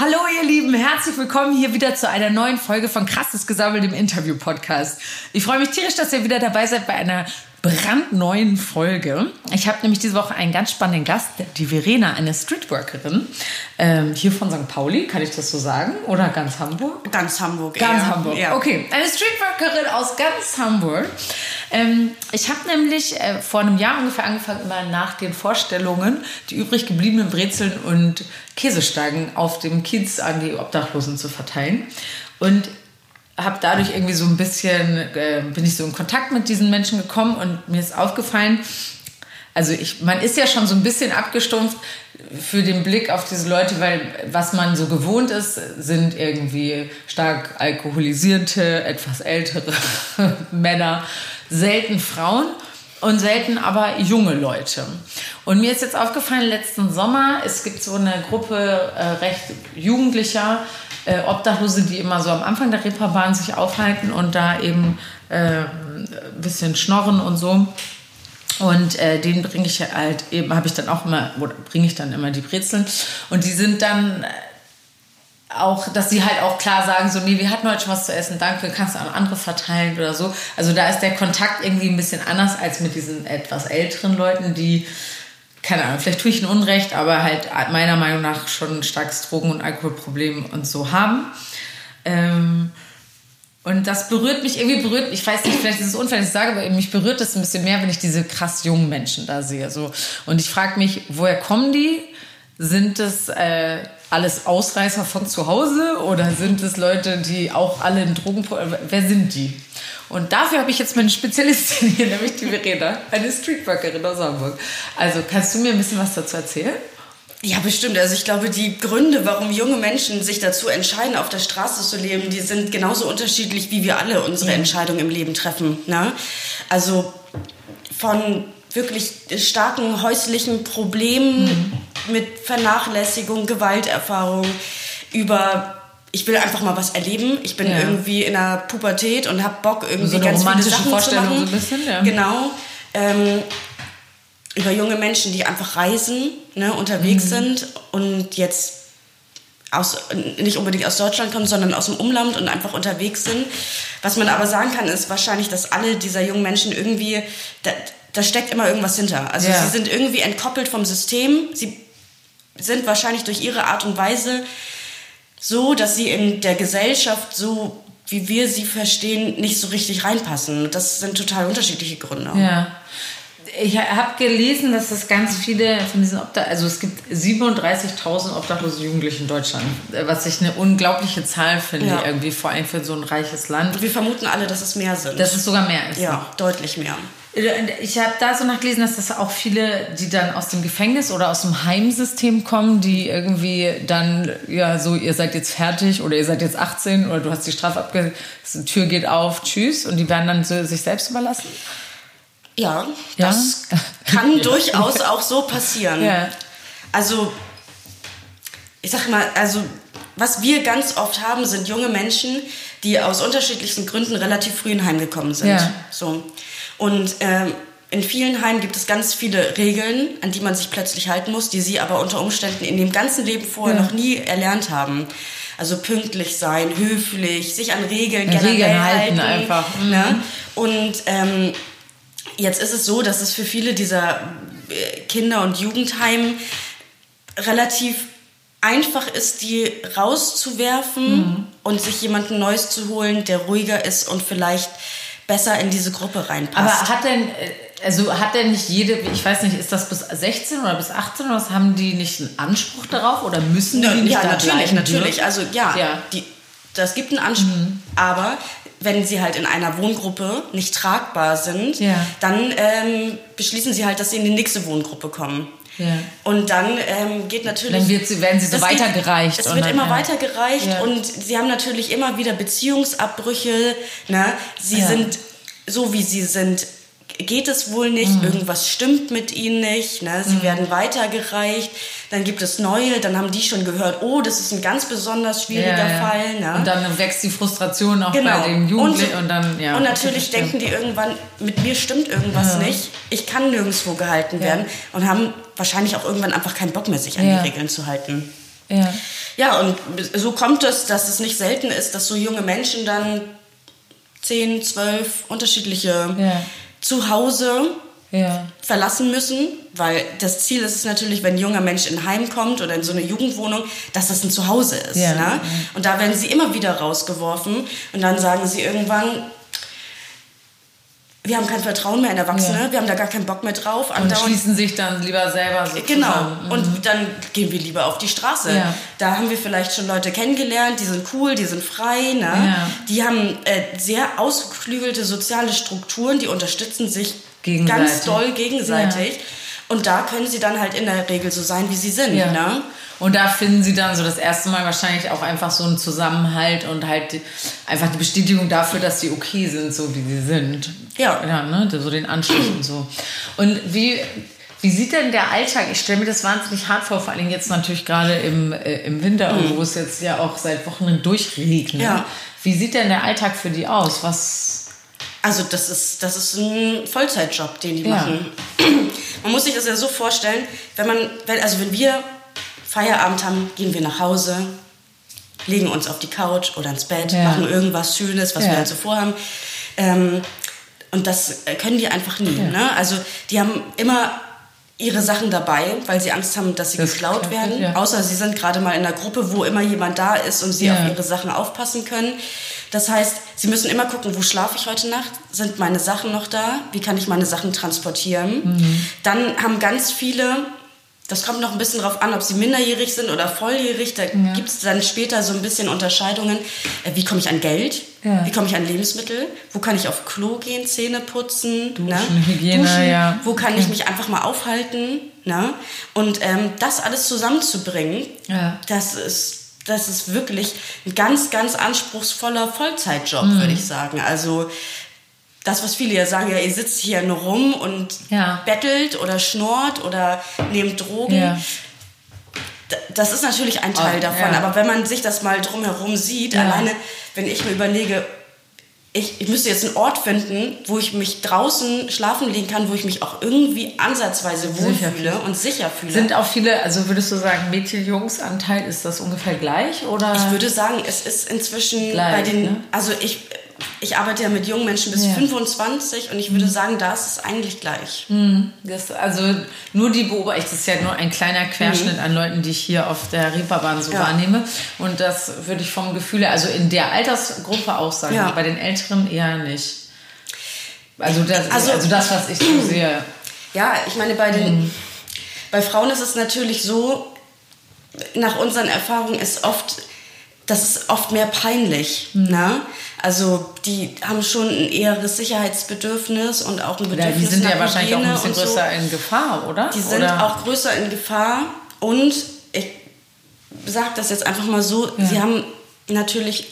Hallo ihr Lieben, herzlich willkommen hier wieder zu einer neuen Folge von Krasses Gesammelt im Interview-Podcast. Ich freue mich tierisch, dass ihr wieder dabei seid bei einer brandneuen Folge. Ich habe nämlich diese Woche einen ganz spannenden Gast, die Verena, eine Streetworkerin, ähm, hier von St. Pauli, kann ich das so sagen? Oder ganz Hamburg? Ganz Hamburg, Ganz eher. Hamburg, Ja. okay. Eine Streetworkerin aus ganz Hamburg. Ähm, ich habe nämlich äh, vor einem Jahr ungefähr angefangen, immer nach den Vorstellungen die übrig gebliebenen Brezeln und Käsestangen auf dem Kiez an die Obdachlosen zu verteilen. Und habe dadurch irgendwie so ein bisschen, äh, bin ich so in Kontakt mit diesen Menschen gekommen und mir ist aufgefallen, also ich, man ist ja schon so ein bisschen abgestumpft für den Blick auf diese Leute, weil was man so gewohnt ist, sind irgendwie stark alkoholisierte, etwas ältere Männer, selten Frauen und selten aber junge Leute. Und mir ist jetzt aufgefallen, letzten Sommer, es gibt so eine Gruppe äh, recht jugendlicher äh, Obdachlose, die immer so am Anfang der Reeperbahn sich aufhalten und da eben äh, ein bisschen schnorren und so. Und äh, den bringe ich halt eben, habe ich dann auch immer, bringe ich dann immer die Brezeln. Und die sind dann auch, dass sie halt auch klar sagen, so, nee, wir hatten heute schon was zu essen, danke, kannst du an andere verteilen oder so. Also da ist der Kontakt irgendwie ein bisschen anders als mit diesen etwas älteren Leuten, die, keine Ahnung, vielleicht tue ich ihnen Unrecht, aber halt meiner Meinung nach schon ein starkes Drogen- und Alkoholproblem und so haben. Ähm, und das berührt mich, irgendwie berührt, ich weiß nicht, vielleicht ist es unfair, dass ich sage, aber mich berührt es ein bisschen mehr, wenn ich diese krass jungen Menschen da sehe. So. Und ich frage mich, woher kommen die? Sind es äh, alles Ausreißer von zu Hause oder sind es Leute, die auch alle in Drogen... Wer sind die? Und dafür habe ich jetzt meine Spezialistin hier, nämlich die Verena, eine Streetworkerin aus Hamburg. Also kannst du mir ein bisschen was dazu erzählen? Ja, bestimmt. Also ich glaube, die Gründe, warum junge Menschen sich dazu entscheiden, auf der Straße zu leben, die sind genauso unterschiedlich, wie wir alle unsere Entscheidungen im Leben treffen. Ne? Also von wirklich starken häuslichen Problemen mit Vernachlässigung, Gewalterfahrung über ich will einfach mal was erleben. Ich bin Ja. irgendwie in der Pubertät und habe Bock irgendwie So ganz viele Sachen Vorstellung zu machen. so ein bisschen, ja. Genau. Ähm, über junge Menschen, die einfach reisen, ne, unterwegs Mhm. sind und jetzt aus, nicht unbedingt aus Deutschland kommen, sondern aus dem Umland und einfach unterwegs sind. Was man aber sagen kann, ist wahrscheinlich, dass alle dieser jungen Menschen irgendwie, da, steckt immer irgendwas hinter. Also Ja. sie sind irgendwie entkoppelt vom System. Sie sind wahrscheinlich durch ihre Art und Weise so, dass sie in der Gesellschaft so wie wir sie verstehen, nicht so richtig reinpassen. Das sind total unterschiedliche Gründe. Ja. Ich habe gelesen, dass es ganz viele von diesen Obdach also es gibt 37.000 obdachlose Jugendliche in Deutschland, äh, was ich eine unglaubliche Zahl finde, Ja. irgendwie vor allem für so ein reiches Land. Wir vermuten alle, dass es mehr sind. Dass es sogar mehr ist. ja, deutlich mehr. Ich habe da so nachgelesen, dass das auch viele, die dann aus dem Gefängnis oder aus dem Heimsystem kommen, die irgendwie dann, ja, so, ihr seid jetzt fertig oder ihr seid jetzt 18 oder du hast die Strafe abge... Die Tür geht auf, tschüss. Und die werden dann so sich selbst überlassen. Ja, Ja? das kann durchaus auch so passieren. Ja. Also, ich sag mal, also, was wir ganz oft haben, sind junge Menschen, die aus unterschiedlichsten Gründen relativ früh in Heim gekommen sind. Ja. So. Und ähm, in vielen Heimen gibt es ganz viele Regeln, an die man sich plötzlich halten muss, die sie aber unter Umständen in dem ganzen Leben vorher Ja. noch nie erlernt haben. Also pünktlich sein, höflich, sich an Regeln generell Regeln halten halten. einfach. Mhm. Ne? Und ähm, jetzt ist es so, dass es für viele dieser äh, Kinder- und Jugendheime relativ einfach ist, die rauszuwerfen Mhm. und sich jemanden Neues zu holen, der ruhiger ist und vielleicht besser in diese Gruppe reinpasst. Aber hat denn, äh, also hat denn nicht jede, ich weiß nicht, ist das bis 16 oder bis 18 oder was, haben die nicht einen Anspruch darauf oder müssen die Ja, nicht ja da natürlich, natürlich. dürfen? Also ja, Ja. Mhm. Die, das gibt einen Anspruch. Aber wenn sie halt in einer Wohngruppe nicht tragbar sind, Ja. dann ähm, beschließen sie halt, dass sie in die nächste Wohngruppe kommen. Ja. Und dann ähm, geht natürlich. Dann wird sie- werden sie so geht- weitergereicht Es wird dann, immer ja. weitergereicht Ja. und sie haben natürlich immer wieder Beziehungsabbrüche. Ne? Sie sind so, wie sie sind. Geht es wohl nicht, Mhm. irgendwas stimmt mit ihnen nicht, ne? sie werden weitergereicht, dann gibt es neue, dann haben die schon gehört, oh, das ist ein ganz besonders schwieriger Ja, ja. Fall. Ne? Und dann wächst die Frustration auch Genau. bei den Jugendlichen und, so- dann, ja. und natürlich denken die irgendwann, mit mir stimmt irgendwas nicht, ich kann nirgendwo gehalten werden und haben wahrscheinlich auch irgendwann einfach keinen Bock mehr, sich an Ja. die Regeln zu halten. Ja. Ja, und so kommt es, dass es nicht selten ist, dass so junge Menschen dann zehn, zwölf unterschiedliche Ja. Zuhause Ja. verlassen müssen, weil das Ziel ist es natürlich, wenn ein junger Mensch in ein Heim kommt oder in so eine Jugendwohnung, dass das ein Zuhause ist. Ja, ne? Und da werden sie immer wieder rausgeworfen und dann sagen sie irgendwann, wir haben kein Vertrauen mehr in Erwachsene, Ja. wir haben da gar keinen Bock mehr drauf. Und schließen sich dann lieber selber so Genau. Mhm. Und dann gehen wir lieber auf die Straße. Ja. Da haben wir vielleicht schon Leute kennengelernt, die sind cool, die sind frei, ne? Ja. Die haben äh, sehr ausgeklügelte soziale Strukturen, die unterstützen sich Gegenseitig. ganz doll gegenseitig. Und da können sie dann halt in der Regel so sein, wie sie sind, ne? Und da finden sie dann so das erste Mal wahrscheinlich auch einfach so einen Zusammenhalt und halt die, einfach die Bestätigung dafür, dass sie okay sind, so wie sie sind. Ja. Ja, ne? So den Anschluss und so. Und wie, wie sieht denn der Alltag? Ich stelle mir das wahnsinnig hart vor, vor allem jetzt natürlich gerade im, äh, im Winter, wo es jetzt ja auch seit Wochen durchregnet. Mhm. Ja. Wie sieht denn der Alltag für die aus? Was. Also das ist, das ist ein Vollzeitjob, den die Ja. machen. Man muss sich das ja so vorstellen, wenn man, wenn, also wenn wir Feierabend haben, gehen wir nach Hause, legen uns auf die Couch oder ins Bett, Ja. machen irgendwas Schönes, was Ja. wir halt so vorhaben. Ähm, und das können die einfach nie. Ne? Also die haben immer ihre Sachen dabei, weil sie Angst haben, dass sie Das geklaut geklaut werden. ja. Außer sie sind gerade mal in einer Gruppe, wo immer jemand da ist und sie Ja. auf ihre Sachen aufpassen können. Das heißt, sie müssen immer gucken, wo schlafe ich heute Nacht? Sind meine Sachen noch da? Wie kann ich meine Sachen transportieren? Mhm. Dann haben ganz viele, das kommt noch ein bisschen drauf an, ob sie minderjährig sind oder volljährig, da gibt es dann später so ein bisschen Unterscheidungen. Äh, Wie komme ich an Geld? Ja. Wie komme ich an Lebensmittel? Wo kann ich auf Klo gehen, Zähne putzen? Duschen, ne? Hygiene, Duschen. ja. Wo kann Okay. ich mich einfach mal aufhalten? Ne? Und ähm, das alles zusammenzubringen, Ja. das ist das ist wirklich ein ganz, ganz anspruchsvoller Vollzeitjob, Mhm. würde ich sagen. Also das, was viele ja sagen, ja, ihr sitzt hier nur rum und Ja. bettelt oder schnort oder nehmt Drogen. Ja. Das ist natürlich ein Teil Oh, davon, aber wenn man sich das mal drumherum sieht, alleine, wenn ich mir überlege, ich, ich müsste jetzt einen Ort finden, wo ich mich draußen schlafen legen kann, wo ich mich auch irgendwie ansatzweise wohlfühle und sicher fühle. Sind auch viele, also würdest du sagen, Mädchen-Jungs-Anteil, ist das ungefähr gleich? Oder? Ich würde sagen, es ist inzwischen Gleich, bei den, ne? also ich, ich arbeite ja mit jungen Menschen bis Ja. 25 und ich würde sagen, da ist es eigentlich gleich. Das, also nur die Beobachtung, das ist ja nur ein kleiner Querschnitt an Leuten, die ich hier auf der Reeperbahn so Ja. wahrnehme. Und das würde ich vom Gefühl, also in der Altersgruppe auch sagen, Ja. bei den Älteren eher nicht. Also das, also, Also- das was ich so sehe. Ja, ich meine, bei den, Mhm. bei Frauen ist es natürlich so, nach unseren Erfahrungen ist oft, das ist oft mehr peinlich. Mhm. Ne? Also die haben schon ein eheres Sicherheitsbedürfnis und auch ein Ja, Bedürfnis die sind ja wahrscheinlich auch ein Hygiene bisschen und so. größer in Gefahr, oder? Die sind oder? auch größer in Gefahr und ich sage das jetzt einfach mal so, Ja. sie haben natürlich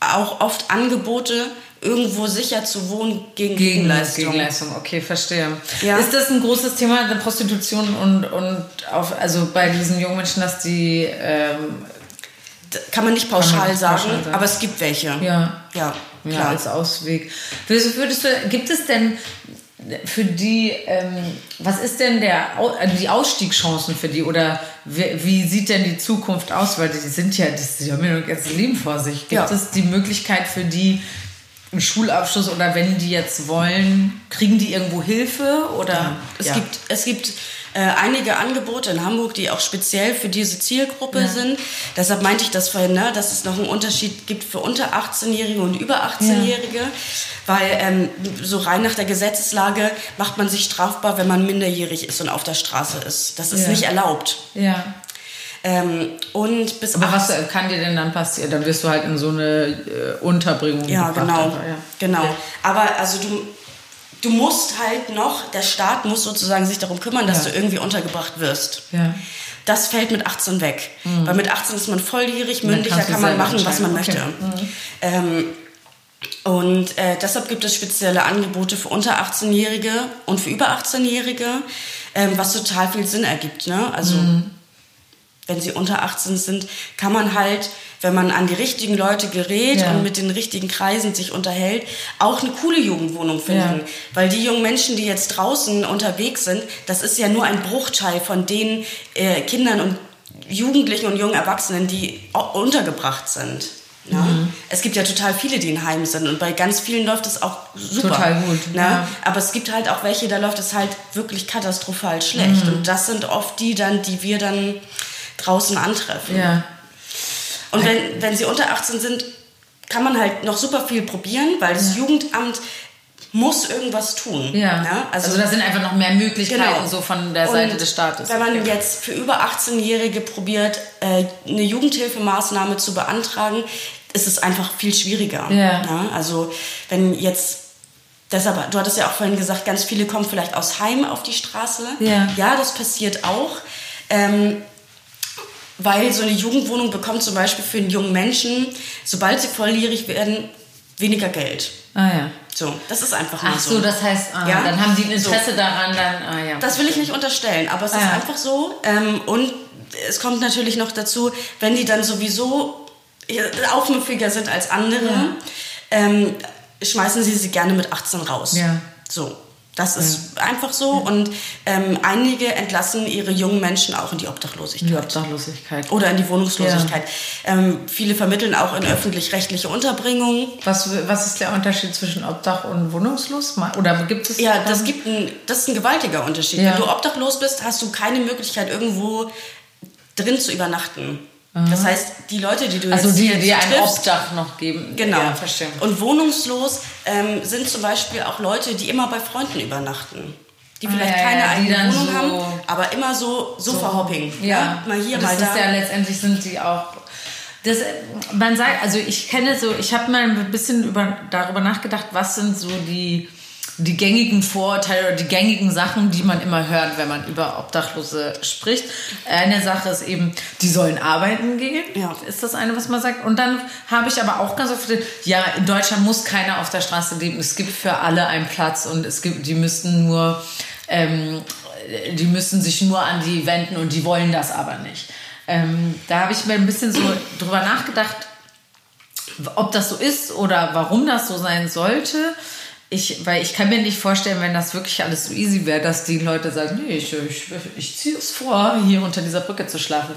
auch oft Angebote, irgendwo sicher zu wohnen gegen, Gegen Gegenleistung. Gegenleistung, okay, verstehe. Ja. Ist das ein großes Thema der Prostitution und, und auf, also bei diesen jungen Menschen, dass die ähm, Kann man nicht pauschal, man nicht sagen, pauschal sagen. aber es gibt welche. ja, Ja, ja, klar. als Ausweg. Würdest, würdest du, gibt es denn für die, ähm, was ist denn der, also die Ausstiegschancen für die oder wie, wie sieht denn die Zukunft aus? Weil die sind ja, die haben ja ein ganzes Leben vor sich. Gibt Ja. es die Möglichkeit für die, einen Schulabschluss oder wenn die jetzt wollen, kriegen die irgendwo Hilfe oder? Es Ja. gibt, es gibt äh, einige Angebote in Hamburg, die auch speziell für diese Zielgruppe Ja. sind. Deshalb meinte ich das vorhin, ne, dass es noch einen Unterschied gibt für unter 18-Jährige und über 18-Jährige. Weil ähm, so rein nach der Gesetzeslage macht man sich strafbar, wenn man minderjährig ist und auf der Straße ist. Das ist Ja. nicht erlaubt. Ja. Ähm, und bis Aber was 18 kann dir denn dann passieren? Dann wirst du halt in so eine äh, Unterbringung Ja, gebracht genau. einfach, ja. Genau. Aber also du, du musst halt noch, der Staat muss sozusagen sich darum kümmern, dass Ja. du irgendwie untergebracht wirst. Ja. Das fällt mit 18 weg. Weil mit 18 ist man volljährig, Mhm. mündig, da kann man machen, was man möchte. Okay. Mhm. Ähm, und äh, deshalb gibt es spezielle Angebote für unter 18-Jährige und für über 18-Jährige, ähm, was total viel Sinn ergibt. Ne? Also Mhm. Wenn sie unter 18 sind, kann man halt, wenn man an die richtigen Leute gerät Ja. und mit den richtigen Kreisen sich unterhält, auch eine coole Jugendwohnung finden. Ja. Weil die jungen Menschen, die jetzt draußen unterwegs sind, das ist ja nur ein Bruchteil von den äh, Kindern und Jugendlichen und jungen Erwachsenen, die untergebracht sind. Ne? Mhm. Es gibt ja total viele, die in Heim sind und bei ganz vielen läuft es auch super. Total gut. Ne? Ja. Aber es gibt halt auch welche, da läuft es halt wirklich katastrophal schlecht. Mhm. Und das sind oft die dann, die wir dann draußen antreffen. Ja. Und wenn, wenn sie unter 18 sind, kann man halt noch super viel probieren, weil das ja. Jugendamt muss irgendwas tun. Ja. Ne? Also, also da sind einfach noch mehr Möglichkeiten genau. so von der Seite und des Staates. Wenn man jetzt für über 18-Jährige probiert, äh, eine Jugendhilfemaßnahme zu beantragen, ist es einfach viel schwieriger. Ja. Ne? Also wenn jetzt Deshalb, du hattest ja auch vorhin gesagt, ganz viele kommen vielleicht aus Heim auf die Straße. Ja, ja das passiert auch. Ähm, weil so eine Jugendwohnung bekommt zum Beispiel für einen jungen Menschen, sobald sie volljährig werden, weniger Geld. Ah ja. So, das ist einfach Ach so, so. das heißt, ah, ja? dann haben die ein Interesse so. daran, dann, ah ja. Das will ich nicht unterstellen, aber es ah, ist ja. einfach so. Ähm, und es kommt natürlich noch dazu, wenn die dann sowieso aufmüpfiger sind als andere, ja. ähm, schmeißen sie sie gerne mit 18 raus. Ja. So. Das ist ja. einfach so. Ja. Und ähm, einige entlassen ihre jungen Menschen auch in die Obdachlosigkeit. Die Obdachlosigkeit. Oder in die Wohnungslosigkeit. Ja. Ähm, viele vermitteln auch in öffentlich-rechtliche Unterbringung. Was, was ist der Unterschied zwischen Obdach und wohnungslos? Oder gibt es. Ja, das, gibt ein, das ist ein gewaltiger Unterschied. Wenn du obdachlos bist, hast du keine Möglichkeit, irgendwo drin zu übernachten. Das heißt, die Leute, die du also jetzt die, die ein Obdach noch geben. Genau. Ja, verstehe. Und wohnungslos ähm, sind zum Beispiel auch Leute, die immer bei Freunden übernachten. Die vielleicht ah, ja, keine ja, eigene Wohnung so haben, aber immer so, so, so verhopping. Ja. ja. Mal hier, das mal da. Ist ja letztendlich sind die auch das, man sagt, also ich kenne so, ich habe mal ein bisschen über, darüber nachgedacht, was sind so die die gängigen Vorurteile oder die gängigen Sachen, die man immer hört, wenn man über Obdachlose spricht. Eine Sache ist eben, die sollen arbeiten gehen. Ja. Ist das eine, was man sagt? Und dann habe ich aber auch ganz oft gesagt, ja, in Deutschland muss keiner auf der Straße leben. Es gibt für alle einen Platz und es gibt, die müssten nur, ähm, die müssen sich nur an die wenden und die wollen das aber nicht. Ähm, da habe ich mir ein bisschen so drüber nachgedacht, ob das so ist oder warum das so sein sollte ich, weil ich kann mir nicht vorstellen, wenn das wirklich alles so easy wäre, dass die Leute sagen, nee, ich, ich, ich ziehe es vor, hier unter dieser Brücke zu schlafen.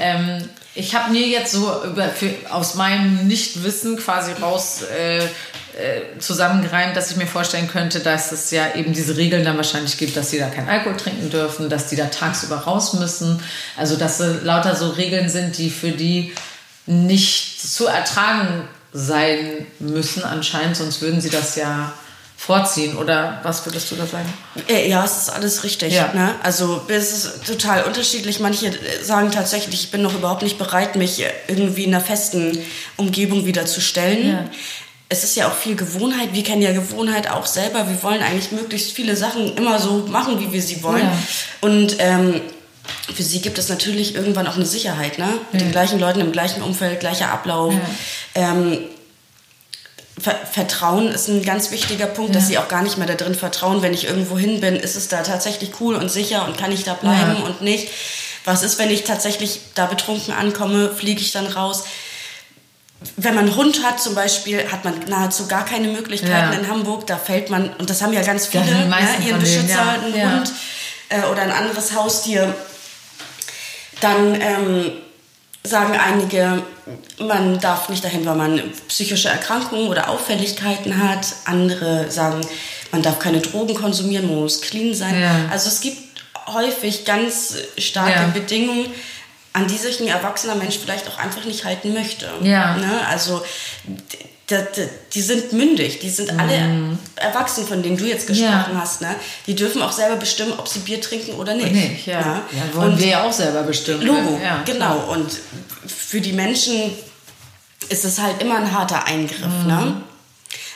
Ähm, ich habe mir jetzt so über, für, aus meinem Nichtwissen quasi raus äh, äh, zusammengereimt, dass ich mir vorstellen könnte, dass es ja eben diese Regeln dann wahrscheinlich gibt, dass sie da kein Alkohol trinken dürfen, dass die da tagsüber raus müssen. Also dass äh, lauter so Regeln sind, die für die nicht zu ertragen sein müssen anscheinend, sonst würden sie das ja vorziehen oder was würdest du da sagen? Äh, ja, es ist alles richtig. Ja. Ne? Also es ist total unterschiedlich. Manche sagen tatsächlich, ich bin noch überhaupt nicht bereit, mich irgendwie in einer festen Umgebung wieder zu stellen. Ja. Es ist ja auch viel Gewohnheit. Wir kennen ja Gewohnheit auch selber. Wir wollen eigentlich möglichst viele Sachen immer so machen, wie wir sie wollen. Ja. Und ähm, für sie gibt es natürlich irgendwann auch eine Sicherheit, ne? Mit den gleichen Leuten im gleichen Umfeld, gleicher Ablauf. Ähm, Vertrauen ist ein ganz wichtiger Punkt, ja. dass sie auch gar nicht mehr da drin vertrauen, wenn ich irgendwo hin bin, ist es da tatsächlich cool und sicher und kann ich da bleiben ja. und nicht. Was ist, wenn ich tatsächlich da betrunken ankomme, fliege ich dann raus? Wenn man einen Hund hat zum Beispiel, hat man nahezu gar keine Möglichkeiten ja. in Hamburg. Da fällt man, und das haben ja ganz viele, ne, ihren Beschützer, einen Hund äh, oder ein anderes Haustier. Dann ähm, sagen einige, man darf nicht dahin, weil man psychische Erkrankungen oder Auffälligkeiten hat. Andere sagen, man darf keine Drogen konsumieren, man muss clean sein. Ja. Also es gibt häufig ganz starke ja. Bedingungen, an die sich ein erwachsener Mensch vielleicht auch einfach nicht halten möchte. Ja. Ne? Also die sind mündig, die sind alle mhm. erwachsen, von denen du jetzt gesprochen ja. hast. Ne? Die dürfen auch selber bestimmen, ob sie Bier trinken oder nicht. nicht ja. Ja? ja wollen und wir ja auch selber bestimmen. Logo, ja, genau. Und für die Menschen ist es halt immer ein harter Eingriff. Ne? Mhm. Ne?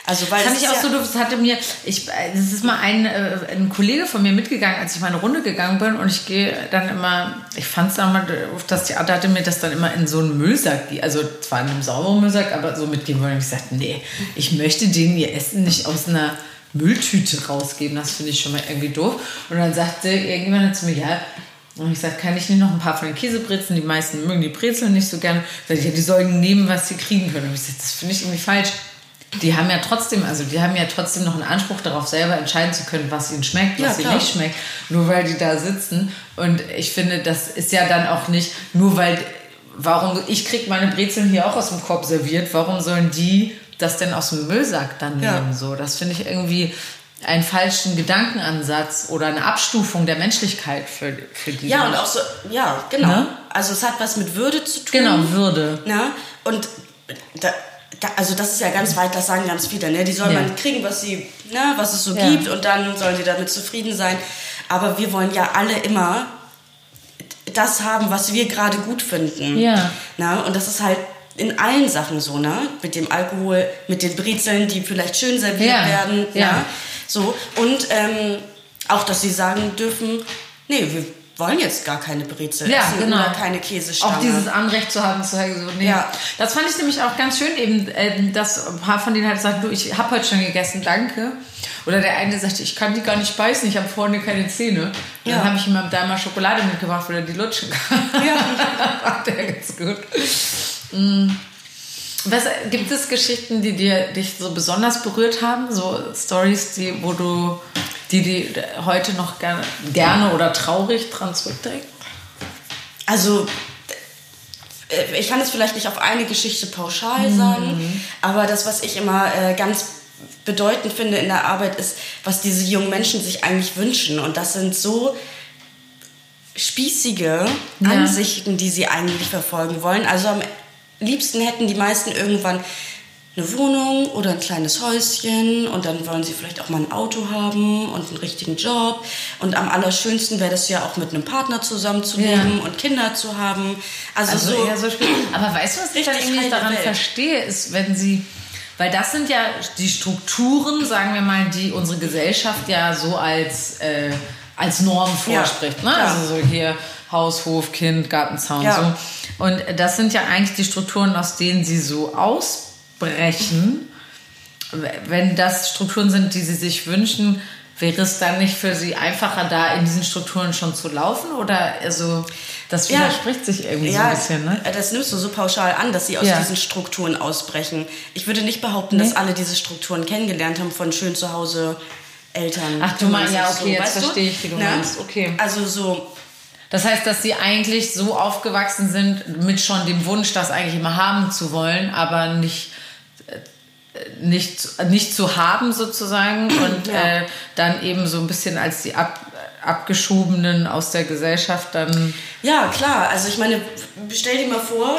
Also weil Fand ich auch ja so, das hatte mir, ich, das ist mal ein, äh, ein Kollege von mir mitgegangen, als ich mal eine Runde gegangen bin und ich gehe dann immer, ich fand es dann mal, auf das Theater hatte mir das dann immer in so einen Müllsack, also zwar in einem sauberen Müllsack, aber so mitgeben wollen. Und ich sagte, nee, ich möchte denen ihr Essen nicht aus einer Mülltüte rausgeben, das finde ich schon mal irgendwie doof. Und dann sagte irgendjemand zu mir, ja, und ich sagte, kann ich nicht noch ein paar von den Käsebrezeln? Die meisten mögen die Brezeln nicht so gern. Ich, ja, die sollen nehmen, was sie kriegen können. Und ich sagte, das finde ich irgendwie falsch die haben ja trotzdem, also die haben ja trotzdem noch einen Anspruch darauf, selber entscheiden zu können, was ihnen schmeckt, was Ja, ihnen nicht schmeckt, nur weil die da sitzen. Und ich finde, das ist ja dann auch nicht, nur weil, warum, ich krieg meine Brezeln hier auch aus dem Korb serviert, warum sollen die das denn aus dem Müllsack dann Ja. nehmen? So, das finde ich irgendwie einen falschen Gedankenansatz oder eine Abstufung der Menschlichkeit für, für die. Ja, und auch so, ja, genau. Ne? Also es hat was mit Würde zu tun. Genau, Würde. Ne? Und da, also das ist ja ganz weit, das sagen ganz viele. Ne? Die sollen Ja. man kriegen, was sie, ne, was es so Ja. gibt und dann sollen sie damit zufrieden sein. Aber wir wollen ja alle immer das haben, was wir gerade gut finden. Ja. Na, und das ist halt in allen Sachen so, ne? Mit dem Alkohol, mit den Brezeln, die vielleicht schön serviert Ja, werden. ja. Na? So. Und ähm, auch, dass sie sagen dürfen, nee, wir wollen jetzt gar keine Brezel Ja, essen genau. oder keine Käsestange. Auch dieses Anrecht zu haben, zu sagen, so, nee. Ja. Das fand ich nämlich auch ganz schön, eben, ähm, dass ein paar von denen halt sagen, du, ich habe heute schon gegessen, danke. Oder der eine sagte, ich kann die gar nicht beißen, ich habe vorne keine Zähne. Ja. Dann habe ich ihm da mal Schokolade mitgebracht, weil er die lutschen kann. Ja. Macht der ganz gut. Mm. Was, gibt es Geschichten, die dir, dich so besonders berührt haben? So Stories, die, wo du, die, die heute noch gerne, gerne oder traurig dran zurückdenkst? Also, äh, ich kann es vielleicht nicht auf eine Geschichte pauschal sagen, aber das, was ich immer äh, ganz bedeutend finde in der Arbeit, ist, was diese jungen Menschen sich eigentlich wünschen. Und das sind so spießige Ja. Ansichten, die sie eigentlich verfolgen wollen. Also am liebsten hätten die meisten irgendwann eine Wohnung oder ein kleines Häuschen und dann wollen sie vielleicht auch mal ein Auto haben und einen richtigen Job. Und am allerschönsten wäre das ja auch mit einem Partner zusammenzuleben Ja. und Kinder zu haben. Also, Also so, eher so Aber weißt du, was ich dann irgendwie daran Welt. verstehe, ist, wenn sie, weil das sind ja die Strukturen, sagen wir mal, die unsere Gesellschaft ja so als, äh, als Norm Ja, vorspricht. ne? klar. Also so hier Haus, Hof, Kind, Gartenzaun, Ja. so. Und das sind ja eigentlich die Strukturen, aus denen sie so ausbrechen. Wenn das Strukturen sind, die sie sich wünschen, wäre es dann nicht für sie einfacher, da in diesen Strukturen schon zu laufen? Oder also das Ja. widerspricht sich irgendwie so ein bisschen, ne? Das nimmst du so pauschal an, dass sie aus Ja. diesen Strukturen ausbrechen. Ich würde nicht behaupten, dass alle diese Strukturen kennengelernt haben von schön zu Hause Eltern. Ach, du meinst- ja, okay, jetzt weißt du? verstehe ich, wie du Ne? meinst. Okay. Also so, Das heißt, dass sie eigentlich so aufgewachsen sind mit schon dem Wunsch, das eigentlich immer haben zu wollen, aber nicht nicht, nicht zu haben sozusagen und Ja. äh, dann eben so ein bisschen als die ab, abgeschobenen aus der Gesellschaft dann ja klar, also ich meine, stell dir mal vor,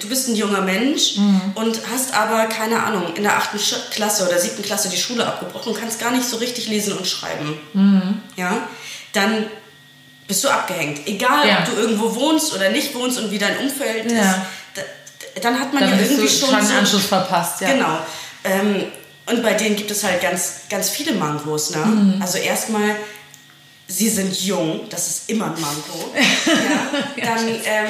du bist ein junger Mensch Mhm. und hast aber, keine Ahnung, in der achten Klasse oder siebten Klasse die Schule abgebrochen und kannst gar nicht so richtig lesen und schreiben. Mhm. Ja, dann bist du abgehängt. Egal, Ja. ob du irgendwo wohnst oder nicht wohnst und wie dein Umfeld Ja. ist, dann hat man dann ja irgendwie schon, schon einen Anschluss verpasst. Ja. Genau. Ähm, und bei denen gibt es halt ganz, ganz viele Mangos. Ne? Mhm. Also erstmal, sie sind jung, das ist immer ein Manko. ja. Dann, ähm,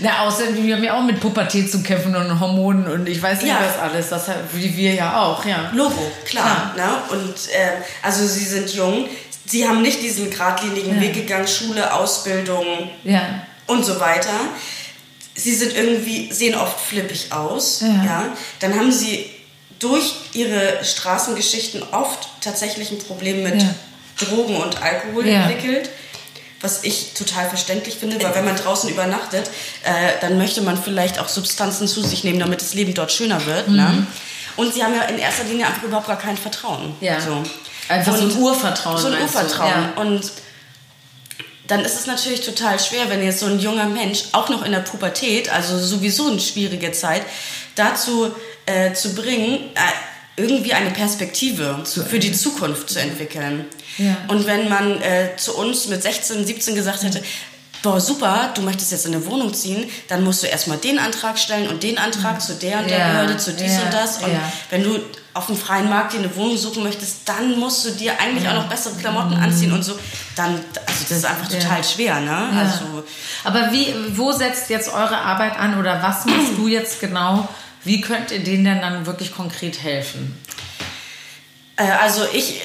Na, außerdem, wir haben ja auch mit Pubertät zu kämpfen und Hormonen und ich weiß nicht Ja. was alles, das wie wir ja auch, ja. Logo, klar. Ne? Und ähm, also sie sind jung, sie haben nicht diesen geradlinigen Ja. Weg gegangen, Schule, Ausbildung Ja. und so weiter. Sie sind irgendwie, sehen oft flippig aus. Ja. Ja. Dann haben sie durch ihre Straßengeschichten oft tatsächlich ein Problem mit Ja. Drogen und Alkohol Ja. entwickelt. Was ich total verständlich finde, weil wenn man draußen übernachtet, äh, dann möchte man vielleicht auch Substanzen zu sich nehmen, damit das Leben dort schöner wird. Mhm. Ne? Und sie haben ja in erster Linie einfach überhaupt gar kein Vertrauen. Ja. So. Einfach so ein Und- Urvertrauen. So ein meinst du? Urvertrauen. Ja. Und dann ist es natürlich total schwer, wenn jetzt so ein junger Mensch, auch noch in der Pubertät, also sowieso eine schwierige Zeit, dazu äh, zu bringen, äh, irgendwie eine Perspektive für die Zukunft zu entwickeln. Ja. Und wenn man äh, zu uns mit 16, 17 gesagt hätte, boah, super, du möchtest jetzt in eine Wohnung ziehen, dann musst du erstmal den Antrag stellen und den Antrag zu der und der Ja, Behörde, zu dies ja, und das. Und ja. wenn du auf dem freien Markt dir eine Wohnung suchen möchtest, dann musst du dir eigentlich auch noch bessere Klamotten anziehen und so. Dann, also das ist einfach total schwer, ne? Also, Aber wie, wo setzt jetzt eure Arbeit an oder was machst du jetzt genau? Wie könnt ihr denen denn dann wirklich konkret helfen? äh, also ich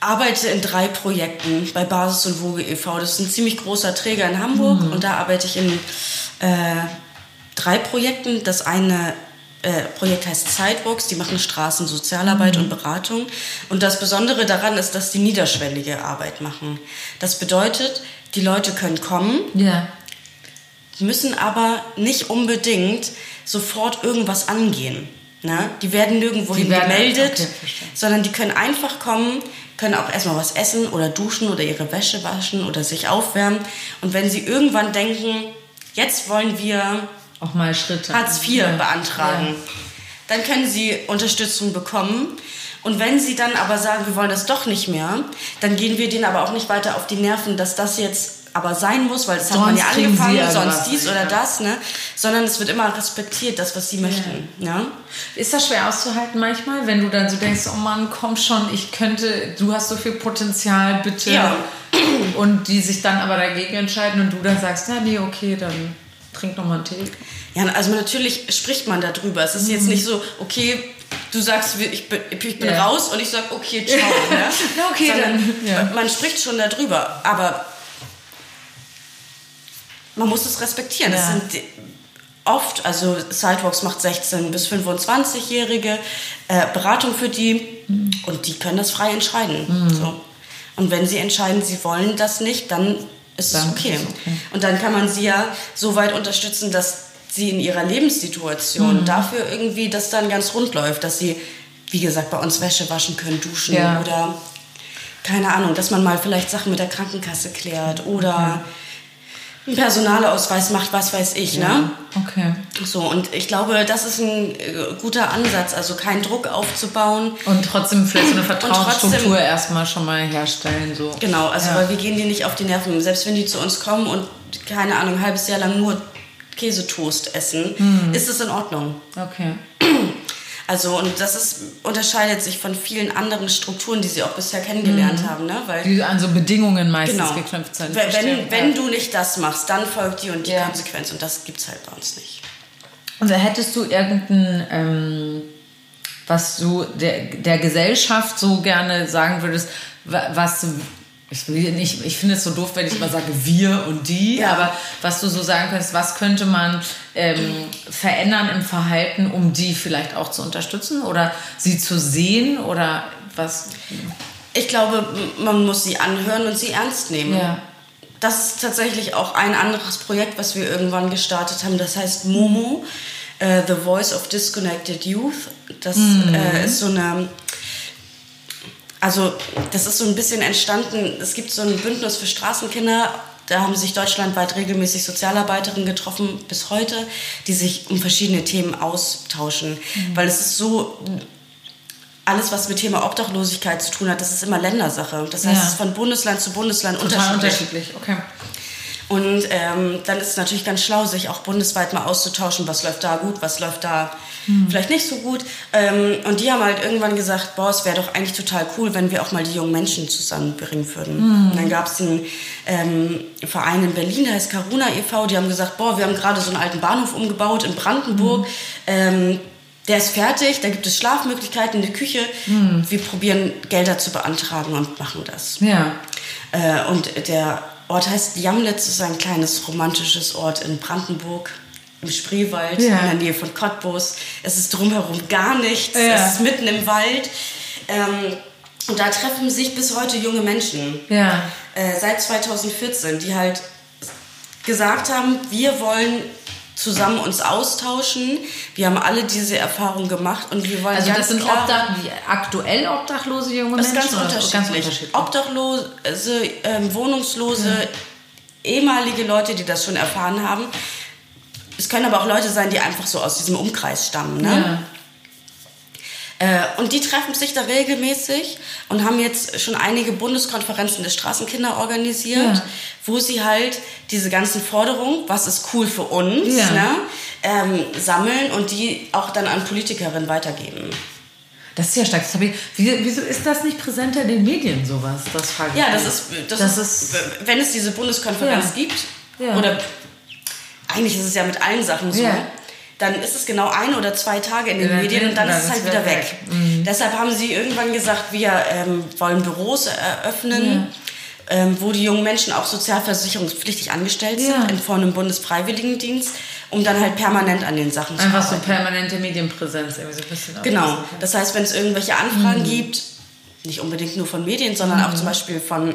arbeite in drei Projekten bei Basis und Woge e.V. Das ist ein ziemlich großer Träger in Hamburg und da arbeite ich in äh, drei Projekten. Das eine äh, Projekt heißt Sidewalks, die machen Straßen, Sozialarbeit mhm. und Beratung. Und das Besondere daran ist, dass die niederschwellige Arbeit machen. Das bedeutet, die Leute können kommen, ja. müssen aber nicht unbedingt sofort irgendwas angehen. Ne? Die werden nirgendwo gemeldet, okay, sondern die können einfach kommen, können auch erstmal was essen oder duschen oder ihre Wäsche waschen oder sich aufwärmen. Und wenn sie irgendwann denken, jetzt wollen wir auch mal Schritte Hartz IV ja. beantragen, ja. dann können sie Unterstützung bekommen. Und wenn sie dann aber sagen, wir wollen das doch nicht mehr, dann gehen wir denen aber auch nicht weiter auf die Nerven, dass das jetzt aber sein muss, weil das sonst hat man ja angefangen, sonst dies oder das, ne? Sondern es wird immer respektiert, das, was sie möchten. Ja. ja. Ist das schwer auszuhalten manchmal, wenn du dann so denkst, oh Mann, komm schon, ich könnte, du hast so viel Potenzial, bitte. Ja. Und die sich dann aber dagegen entscheiden und du dann sagst, ja, nee, okay, dann trink noch mal einen Tee. Ja, also natürlich spricht man darüber. Es ist mhm. jetzt nicht so, okay, du sagst, ich bin, ich bin ja. raus und ich sag, okay, ciao. ne? okay, Sondern dann, ja. Man spricht schon darüber, aber man muss es respektieren. Ja. Es sind oft, also Sidewalks macht 16 bis 25-Jährige äh, Beratung für die mhm. und die können das frei entscheiden. Mhm. So. Und wenn sie entscheiden, sie wollen das nicht, dann ist dann es okay. Ist okay. Und dann kann man sie ja so weit unterstützen, dass sie in ihrer Lebenssituation mhm. dafür irgendwie, dass dann ganz rund läuft, dass sie, wie gesagt, bei uns Wäsche waschen können, duschen ja. oder keine Ahnung, dass man mal vielleicht Sachen mit der Krankenkasse klärt oder Personalausweis macht, was weiß ich, ja. ne? Okay. So, und ich glaube, das ist ein äh, guter Ansatz, also keinen Druck aufzubauen. Und trotzdem vielleicht so eine Vertrauensstruktur erstmal schon mal herstellen, so. Genau, also ja. weil wir gehen dir nicht auf die Nerven. Selbst wenn die zu uns kommen und, keine Ahnung, ein halbes Jahr lang nur Käsetoast essen, hm. ist es in Ordnung. Okay. Also und das ist, unterscheidet sich von vielen anderen Strukturen, die sie auch bisher kennengelernt mhm. haben. Ne? Weil, die an so Bedingungen meistens genau. geknüpft sind. Wenn, wenn, wenn du nicht das machst, dann folgt die und die ja. Konsequenz und das gibt es halt bei uns nicht. Und hättest du irgendein, ähm, was du der, der Gesellschaft so gerne sagen würdest, was ich, nicht, ich finde es so doof, wenn ich mal sage wir und die, ja. aber was du so sagen könntest, was könnte man ähm, verändern im Verhalten, um die vielleicht auch zu unterstützen oder sie zu sehen oder was? Ich glaube, man muss sie anhören und sie ernst nehmen. Ja. Das ist tatsächlich auch ein anderes Projekt, was wir irgendwann gestartet haben. Das heißt Momo, äh, The Voice of Disconnected Youth. Das mhm. äh, ist so eine also das ist so ein bisschen entstanden, es gibt so ein Bündnis für Straßenkinder, da haben sich deutschlandweit regelmäßig Sozialarbeiterinnen getroffen bis heute, die sich um verschiedene Themen austauschen. Mhm. Weil es ist so, alles, was mit Thema Obdachlosigkeit zu tun hat, das ist immer Ländersache. Das heißt, ja. es ist von Bundesland zu Bundesland Total unterschiedlich. unterschiedlich. Okay. Und ähm, dann ist es natürlich ganz schlau, sich auch bundesweit mal auszutauschen, was läuft da gut, was läuft da hm. vielleicht nicht so gut. Ähm, und die haben halt irgendwann gesagt, boah, es wäre doch eigentlich total cool, wenn wir auch mal die jungen Menschen zusammenbringen würden. Hm. Und dann gab es einen ähm, Verein in Berlin, der heißt Karuna e.V., die haben gesagt, boah, wir haben gerade so einen alten Bahnhof umgebaut in Brandenburg. Hm. Ähm, der ist fertig, da gibt es Schlafmöglichkeiten in der Küche. Hm. Wir probieren Gelder zu beantragen und machen das. Ja. Äh, und der Ort heißt Jamlitz, ist ein kleines romantisches Ort in Brandenburg im Spreewald, ja. in der Nähe von Cottbus. Es ist drumherum gar nichts, ja. es ist mitten im Wald. Ähm, und da treffen sich bis heute junge Menschen. Ja. Äh, seit 2014, die halt gesagt haben, wir wollen zusammen uns austauschen. Wir haben alle diese Erfahrung gemacht und wir wollen also ganz das sind klar, Obdach, aktuell obdachlose junge Menschen? Das ist ganz unterschiedlich. Ganz unterschiedlich. Obdachlose, ähm, Wohnungslose, ja. ehemalige Leute, die das schon erfahren haben. Es können aber auch Leute sein, die einfach so aus diesem Umkreis stammen. Ne? Ja. Äh, und die treffen sich da regelmäßig und haben jetzt schon einige Bundeskonferenzen der Straßenkinder organisiert, ja. wo sie halt diese ganzen Forderungen, was ist cool für uns, ja. ne, ähm, sammeln und die auch dann an Politikerinnen weitergeben. Das ist ja stark. Ich, wieso ist das nicht präsenter in den Medien, sowas? Das frage ja, das ist, das, das ist, ist, wenn es diese Bundeskonferenz ja. gibt, oder eigentlich ist es ja mit allen Sachen so, dann ist es genau ein oder zwei Tage in den ja, Medien und dann ist es halt wieder weg. weg. Mhm. Deshalb haben sie irgendwann gesagt, wir ähm, wollen Büros eröffnen. Ja. Ähm, wo die jungen Menschen auch sozialversicherungspflichtig angestellt sind, ja. in Form einem Bundesfreiwilligendienst. um dann halt permanent an den Sachen Einfach zu arbeiten. Einfach so permanente Medienpräsenz irgendwie so ein bisschen. Genau. Das heißt, wenn es irgendwelche Anfragen mhm. gibt, nicht unbedingt nur von Medien, sondern mhm. auch zum Beispiel von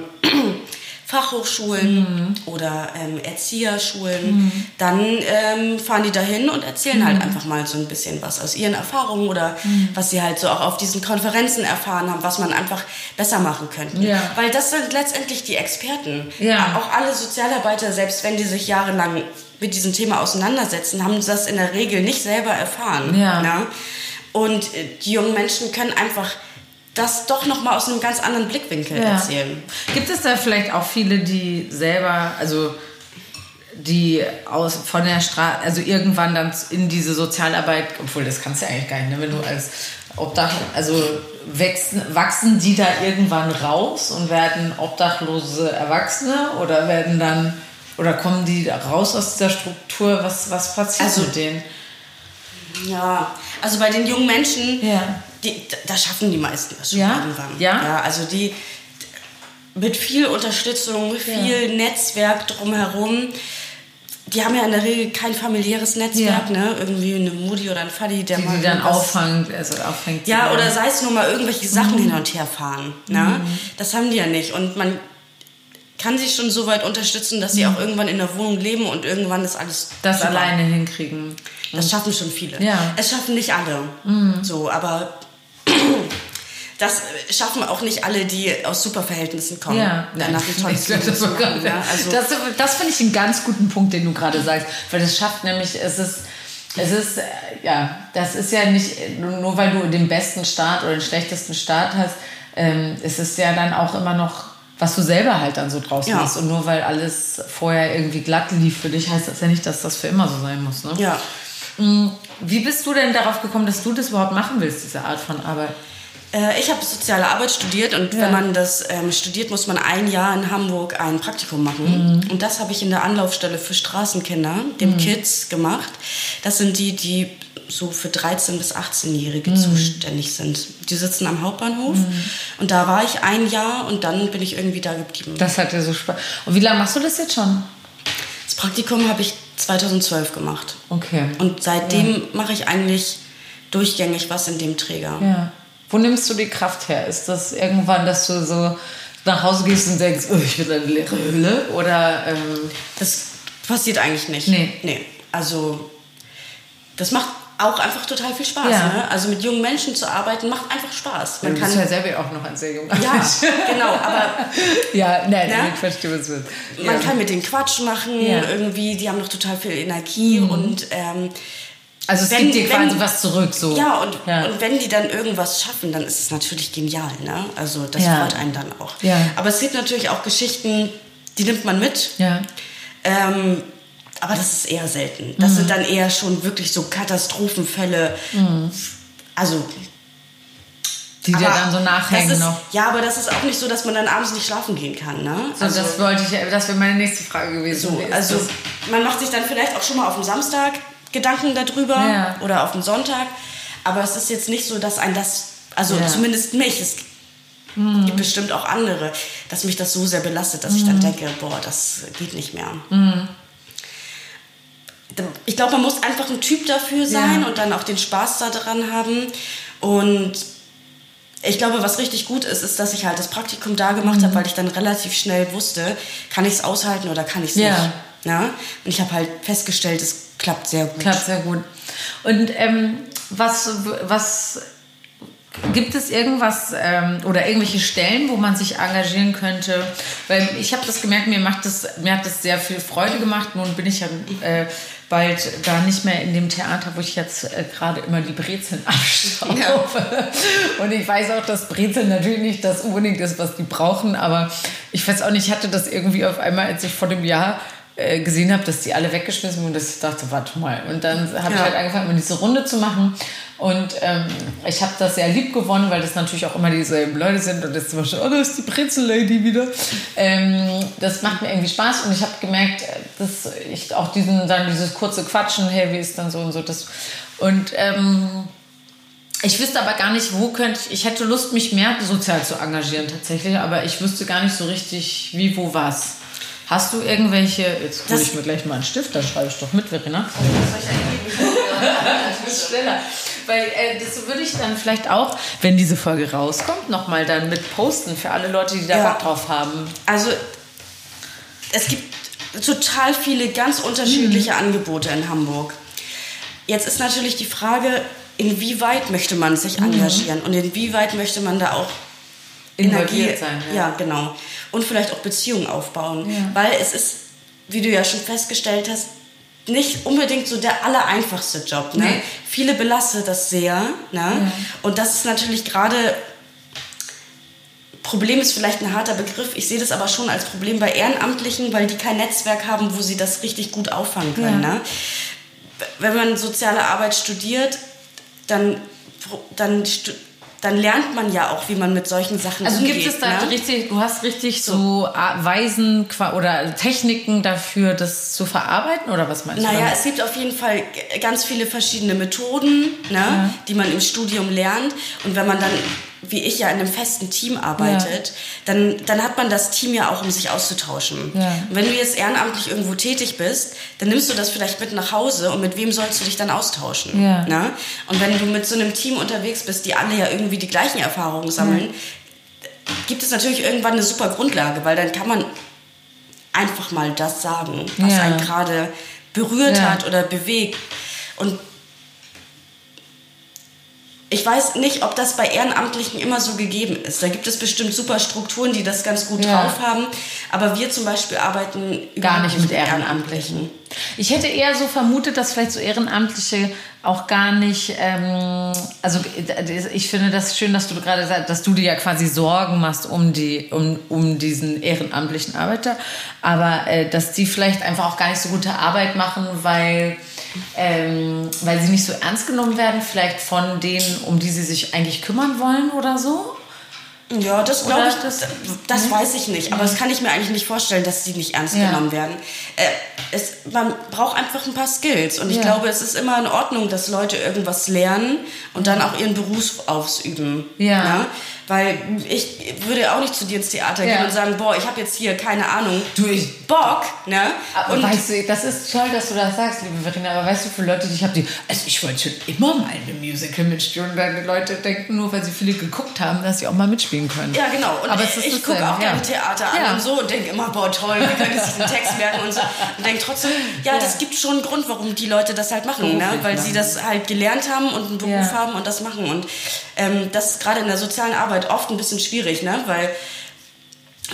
Fachhochschulen mhm. oder ähm, Erzieherschulen, mhm. dann ähm, fahren die dahin und erzählen halt mhm. einfach mal so ein bisschen was aus ihren Erfahrungen oder mhm. was sie halt so auch auf diesen Konferenzen erfahren haben, was man einfach besser machen könnte. Ja. Weil das sind letztendlich die Experten. Ja. Auch alle Sozialarbeiter, selbst wenn die sich jahrelang mit diesem Thema auseinandersetzen, haben das in der Regel nicht selber erfahren. Ja. Ne? Und äh, die jungen Menschen können einfach das doch noch mal aus einem ganz anderen Blickwinkel ja. erzählen. Gibt es da vielleicht auch viele, die selber, also die aus von der Straße, also irgendwann dann in diese Sozialarbeit, obwohl das kannst du eigentlich gar nicht, ne? wenn du als Obdach, also wachsen, wachsen die da irgendwann raus und werden obdachlose Erwachsene oder werden dann oder kommen die raus aus dieser Struktur? Was, was passiert also, mit denen? Ja, also bei den jungen Menschen, ja die, da schaffen die meisten das schon ja? irgendwann. Ja? ja, also die mit viel Unterstützung, viel ja. Netzwerk drumherum. Die haben ja in der Regel kein familiäres Netzwerk, ja. ne? Irgendwie eine Mutti oder ein Faddy, der die, mal. Die dann auffängt, also auffängt. Ja, oder sei es nur mal irgendwelche Sachen mhm. hin und her fahren. Ne? Mhm. Das haben die ja nicht. Und man kann sich schon so weit unterstützen, dass sie mhm. auch irgendwann in der Wohnung leben und irgendwann das alles. Das super. alleine hinkriegen. Das schaffen schon viele. Ja. Es schaffen nicht alle. Mhm. So, aber das schaffen auch nicht alle, die aus Superverhältnissen kommen. Ja, nein, nach das, das, also das, das finde ich einen ganz guten Punkt, den du gerade sagst, weil das schafft nämlich, es ist, es ist, äh, ja, das ist ja nicht, nur weil du den besten Start oder den schlechtesten Start hast, ähm, es ist ja dann auch immer noch, was du selber halt dann so draus ja. machst. Und nur weil alles vorher irgendwie glatt lief für dich, heißt das ja nicht, dass das für immer so sein muss. Ne? Ja. Wie bist du denn darauf gekommen, dass du das überhaupt machen willst, diese Art von Arbeit? Äh, ich habe soziale Arbeit studiert und ja. wenn man das ähm, studiert, muss man ein Jahr in Hamburg ein Praktikum machen. Mhm. Und das habe ich in der Anlaufstelle für Straßenkinder, dem mhm. Kids, gemacht. Das sind die, die so für 13- bis 18-Jährige mhm. zuständig sind. Die sitzen am Hauptbahnhof mhm. und da war ich ein Jahr und dann bin ich irgendwie da geblieben. Das hat dir so Spaß. Und wie lange machst du das jetzt schon? Das Praktikum habe ich 2012 gemacht. Okay. Und seitdem ja. mache ich eigentlich durchgängig was in dem Träger. Ja. Wo nimmst du die Kraft her? Ist das irgendwann, dass du so nach Hause gehst und denkst, oh, ich will eine leere Hülle? Oder ähm das passiert eigentlich nicht. Nee. Nee. Also das macht auch einfach total viel Spaß. Ja. Ne? Also mit jungen Menschen zu arbeiten macht einfach Spaß. Man du bist ja selber auch noch ein sehr junger Ja, genau. Aber ja, nein, ja? ich verstehe, was wird. Man ja. kann mit denen Quatsch machen. Ja. Irgendwie, die haben noch total viel Energie mhm. und ähm, also es wenn, gibt dir quasi wenn, was zurück so. Ja und, ja. und wenn die dann irgendwas schaffen, dann ist es natürlich genial. Ne? Also das ja. freut einen dann auch. Ja. Aber es gibt natürlich auch Geschichten, die nimmt man mit. Ja. Ähm, aber das ist eher selten. Das mhm. sind dann eher schon wirklich so Katastrophenfälle. Mhm. Also die dir dann so nachhängen ist, noch. Ja, aber das ist auch nicht so, dass man dann abends nicht schlafen gehen kann, ne? So, also, das wollte ich, das wäre meine nächste Frage gewesen. So, also man macht sich dann vielleicht auch schon mal auf dem Samstag Gedanken darüber ja. oder auf dem Sonntag, aber es ist jetzt nicht so, dass ein das, also ja. zumindest mich, es mhm. gibt bestimmt auch andere, dass mich das so sehr belastet, dass mhm. ich dann mhm. denke, boah, das geht nicht mehr. Ich glaube, man muss einfach ein Typ dafür sein ja. und dann auch den Spaß daran haben. Und ich glaube, was richtig gut ist, ist, dass ich halt das Praktikum da gemacht mhm. habe, weil ich dann relativ schnell wusste, kann ich es aushalten oder kann ich es ja. nicht. Ja? Und ich habe halt festgestellt, es klappt sehr gut. Klappt sehr gut. Und ähm, was, was Gibt es irgendwas ähm, oder irgendwelche Stellen, wo man sich engagieren könnte? Weil ich habe das gemerkt, mir macht das, mir hat das sehr viel Freude gemacht. Nun bin ich ja äh, bald da nicht mehr in dem Theater, wo ich jetzt äh, gerade immer die Brezeln abstaufe. Ja. Und ich weiß auch, dass Brezeln natürlich nicht das unbedingt ist, was die brauchen. Aber ich weiß auch nicht, ich hatte das irgendwie auf einmal, als ich vor dem Jahr gesehen habe, dass die alle weggeschmissen wurden, dass ich dachte, warte mal. Und dann habe ja. ich halt angefangen, diese Runde zu machen. Und ähm, ich habe das sehr lieb gewonnen, weil das natürlich auch immer dieselben Leute sind. Und das ist zum Beispiel, oh, da ist die Brezel-Lady wieder. Ähm, das macht mir irgendwie Spaß. Und ich habe gemerkt, dass ich auch diesen, dann dieses kurze Quatschen, hey, wie ist dann so und so. Das, und ähm, ich wüsste aber gar nicht, wo könnte ich, ich hätte Lust, mich mehr sozial zu engagieren tatsächlich, aber ich wüsste gar nicht so richtig, wie, wo, was. Hast du irgendwelche, jetzt hole ich mir gleich mal einen Stift, dann schreibe ich doch mit, Verena. schneller. Weil äh, das würde ich dann vielleicht auch, wenn diese Folge rauskommt, nochmal dann mit posten für alle Leute, die da ja. Bock drauf haben. Also es gibt total viele ganz unterschiedliche mhm. Angebote in Hamburg. Jetzt ist natürlich die Frage, inwieweit möchte man sich mhm. engagieren und inwieweit möchte man da auch Energie sein. Ja. ja. genau. Und vielleicht auch Beziehungen aufbauen. Ja. Weil es ist, wie du ja schon festgestellt hast, nicht unbedingt so der allereinfachste Job. Ne? Nee. Viele belastet das sehr. Ne? Ja. Und das ist natürlich gerade Problem ist vielleicht ein harter Begriff. Ich sehe das aber schon als Problem bei Ehrenamtlichen, weil die kein Netzwerk haben, wo sie das richtig gut auffangen können. Ja. Ne? Wenn man soziale Arbeit studiert, dann, dann dann lernt man ja auch, wie man mit solchen Sachen also umgeht. Also gibt es da ne? richtig, du hast richtig so, so Weisen oder Techniken dafür, das zu verarbeiten oder was meinst naja, du? Naja, es gibt auf jeden Fall ganz viele verschiedene Methoden, ne, ja. die man im Studium lernt. Und wenn man dann wie ich ja in einem festen Team arbeitet, ja. dann, dann hat man das Team ja auch, um sich auszutauschen. Ja. Und wenn du jetzt ehrenamtlich irgendwo tätig bist, dann nimmst du das vielleicht mit nach Hause und mit wem sollst du dich dann austauschen? Ja. Ne? Und wenn du mit so einem Team unterwegs bist, die alle ja irgendwie die gleichen Erfahrungen sammeln, gibt es natürlich irgendwann eine super Grundlage, weil dann kann man einfach mal das sagen, was einen gerade berührt hat oder bewegt. Und ich weiß nicht, ob das bei Ehrenamtlichen immer so gegeben ist. Da gibt es bestimmt super Strukturen, die das ganz gut ja. drauf haben. Aber wir zum Beispiel arbeiten gar nicht mit Ehrenamtlichen. Ich hätte eher so vermutet, dass vielleicht so Ehrenamtliche auch gar nicht, ähm, also ich finde das schön, dass du gerade sagst, dass du dir ja quasi Sorgen machst um die, um, um diesen ehrenamtlichen Arbeiter, aber äh, dass die vielleicht einfach auch gar nicht so gute Arbeit machen, weil ähm, weil sie nicht so ernst genommen werden, vielleicht von denen, um die sie sich eigentlich kümmern wollen oder so? Ja, das glaube ich, das, das mhm. weiß ich nicht. Aber das kann ich mir eigentlich nicht vorstellen, dass sie nicht ernst ja. genommen werden. Äh, es, man braucht einfach ein paar Skills. Und ich ja. glaube, es ist immer in Ordnung, dass Leute irgendwas lernen und dann auch ihren Beruf ausüben. Ja. ja? Weil ich würde auch nicht zu dir ins Theater ja. gehen und sagen, boah, ich habe jetzt hier keine Ahnung, du, ich Bock, ne? Aber und weißt du, das ist toll, dass du das sagst, liebe Verena, aber weißt du, für Leute, die ich habe, die, also ich wollte schon immer mal in einem Musical mitspielen, weil die Leute denken nur, weil sie viele geguckt haben, dass sie auch mal mitspielen können. Ja, genau. Und aber ich, ich gucke auch gerne Theater an ja. und so und denke immer, boah, toll, wie könnte ich den Text merken und so. Und denke trotzdem, ja, das gibt schon einen Grund, warum die Leute das halt machen, ne? weil machen. sie das halt gelernt haben und einen Beruf haben und das machen. Und ähm, das ist gerade in der sozialen Arbeit oft ein bisschen schwierig, ne? weil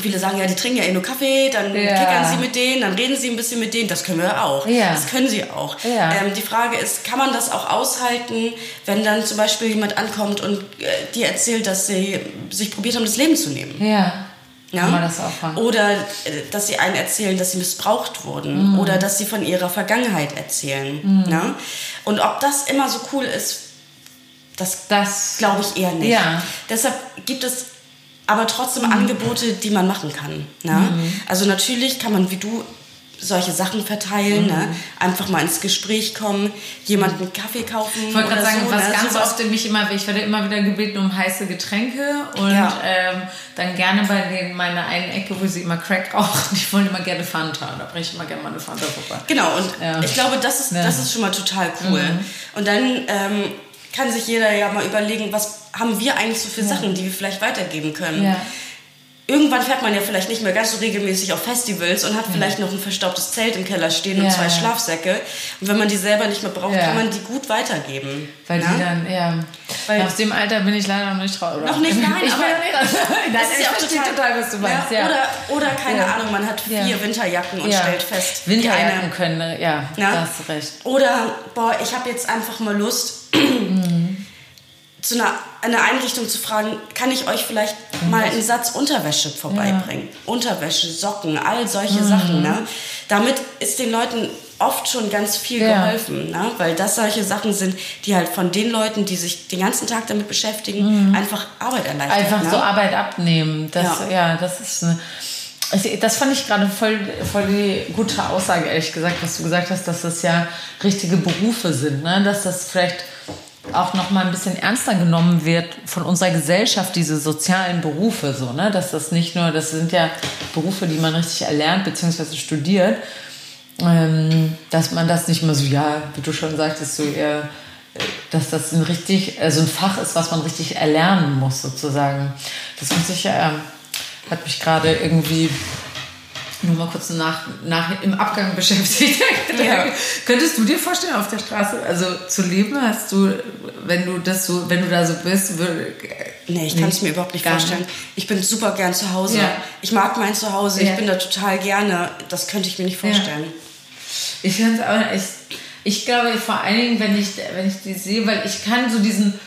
viele sagen ja, die trinken ja eh nur Kaffee, dann ja. kickern sie mit denen, dann reden sie ein bisschen mit denen. Das können wir auch. Ja. Das können sie auch. Ja. Ähm, die Frage ist, kann man das auch aushalten, wenn dann zum Beispiel jemand ankommt und äh, dir erzählt, dass sie sich probiert haben, das Leben zu nehmen? Ja. Ja? Kann man das Oder äh, dass sie einen erzählen, dass sie missbraucht wurden. Mhm. Oder dass sie von ihrer Vergangenheit erzählen. Mhm. Ne? Und ob das immer so cool ist, das, das glaube ich eher nicht. Ja. Deshalb gibt es aber trotzdem mhm. Angebote, die man machen kann. Ne? Mhm. Also natürlich kann man wie du solche Sachen verteilen, mhm. ne? einfach mal ins Gespräch kommen, jemanden Kaffee kaufen. Ich wollte gerade sagen, so, was ne? ganz oft mich immer, ich werde immer wieder gebeten um heiße Getränke und ja. ähm, dann gerne bei den, meiner einen Ecke, wo sie immer Crack rauchen, die wollen immer gerne Fanta, da bringe ich immer gerne mal eine Fanta vorbei. Genau, und ja. ich glaube, das ist, ja. das ist schon mal total cool. Mhm. Und dann ähm, kann sich jeder ja mal überlegen, was haben wir eigentlich so für. Sachen, die wir vielleicht weitergeben können. Ja. Irgendwann fährt man ja vielleicht nicht mehr ganz so regelmäßig auf Festivals und hat ja. vielleicht noch ein verstaubtes Zelt im Keller stehen und zwei Schlafsäcke. Und wenn man die selber nicht mehr braucht, kann man die gut weitergeben. Weil die dann, ja. Weil Aus dem Alter bin ich leider noch nicht traurig. Noch nicht, nein. Ich aber das, das ist ja auch total, total, was du meinst. Ja. Oder, oder keine Ahnung, man hat vier Winterjacken und stellt fest. Winterjacken eine, können, ja, na? hast du recht. Oder, boah, ich habe jetzt einfach mal Lust, mhm zu einer, einer Einrichtung zu fragen, kann ich euch vielleicht mal einen Satz Unterwäsche vorbeibringen? Ja. Unterwäsche, Socken, all solche mhm. Sachen. Ne? Damit ist den Leuten oft schon ganz viel ja. geholfen, ne? weil das solche Sachen sind, die halt von den Leuten, die sich den ganzen Tag damit beschäftigen, mhm. einfach Arbeit erleichtern. Einfach ne? so Arbeit abnehmen. Das, ja. ja, das ist eine das fand ich gerade voll, voll die gute Aussage, ehrlich gesagt, was du gesagt hast, dass das ja richtige Berufe sind, ne? dass das vielleicht auch noch mal ein bisschen ernster genommen wird von unserer Gesellschaft, diese sozialen Berufe, so, ne? Dass das nicht nur, das sind ja Berufe, die man richtig erlernt bzw. studiert, ähm, dass man das nicht mehr so, ja, wie du schon sagtest, so eher, äh, dass das ein richtig, also ein Fach ist, was man richtig erlernen muss, sozusagen. Das muss ich, äh, hat mich gerade irgendwie nur mal kurz nach, nach im Abgang beschäftigt. Ja. Könntest du dir vorstellen, auf der Straße also zu leben? Hast du, wenn du das so, wenn du da so bist, würde, Nee, ich kann es mir überhaupt nicht vorstellen. Nicht. Ich bin super gern zu Hause. Ja. Ich mag mein Zuhause. Ja. Ich bin da total gerne. Das könnte ich mir nicht vorstellen. Ich finde auch, ich, ich glaube vor allen Dingen, wenn ich, wenn ich die sehe, weil ich kann so diesen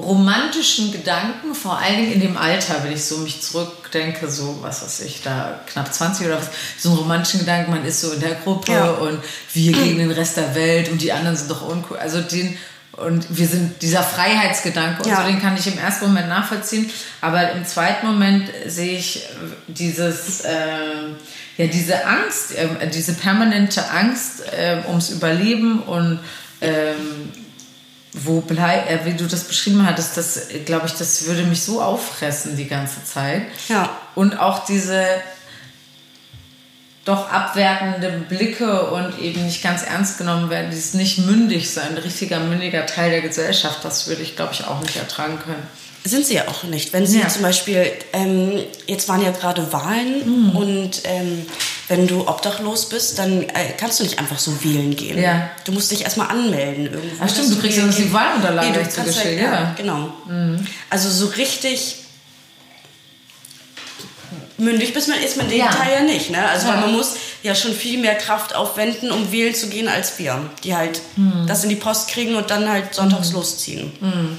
romantischen Gedanken, vor allen Dingen in dem Alter, wenn ich so mich zurückdenke, so was weiß ich, da knapp 20 oder was, so einen romantischen Gedanken, man ist so in der Gruppe ja. und wir gegen den Rest der Welt und die anderen sind doch uncool. Also den, und wir sind dieser Freiheitsgedanke und ja. so, den kann ich im ersten Moment nachvollziehen, aber im zweiten Moment sehe ich dieses, äh, ja, diese Angst, äh, diese permanente Angst äh, ums Überleben und ähm, wo bleib, äh, wie du das beschrieben hattest, das glaube ich, das würde mich so auffressen die ganze Zeit. Ja. Und auch diese doch abwertende Blicke und eben nicht ganz ernst genommen werden, dieses nicht mündig sein, ein richtiger mündiger Teil der Gesellschaft, das würde ich, glaube ich, auch nicht ertragen können. Sind sie ja auch nicht. Wenn sie ja. zum Beispiel, ähm, jetzt waren ja gerade Wahlen mhm. und ähm, wenn du obdachlos bist, dann äh, kannst du nicht einfach so wählen gehen. Ja. Du musst dich erstmal anmelden irgendwo. Ach stimmt, du kriegst ja die Wahlunterlagen nee, zugeschickt. Halt, ja, ja, genau. Mhm. Also so richtig mündig bist man, ist man den ja. Teil ja nicht. Ne? Also ja. man muss ja schon viel mehr Kraft aufwenden, um wählen zu gehen, als wir. Die halt mhm. das in die Post kriegen und dann halt sonntags mhm. losziehen. Mhm.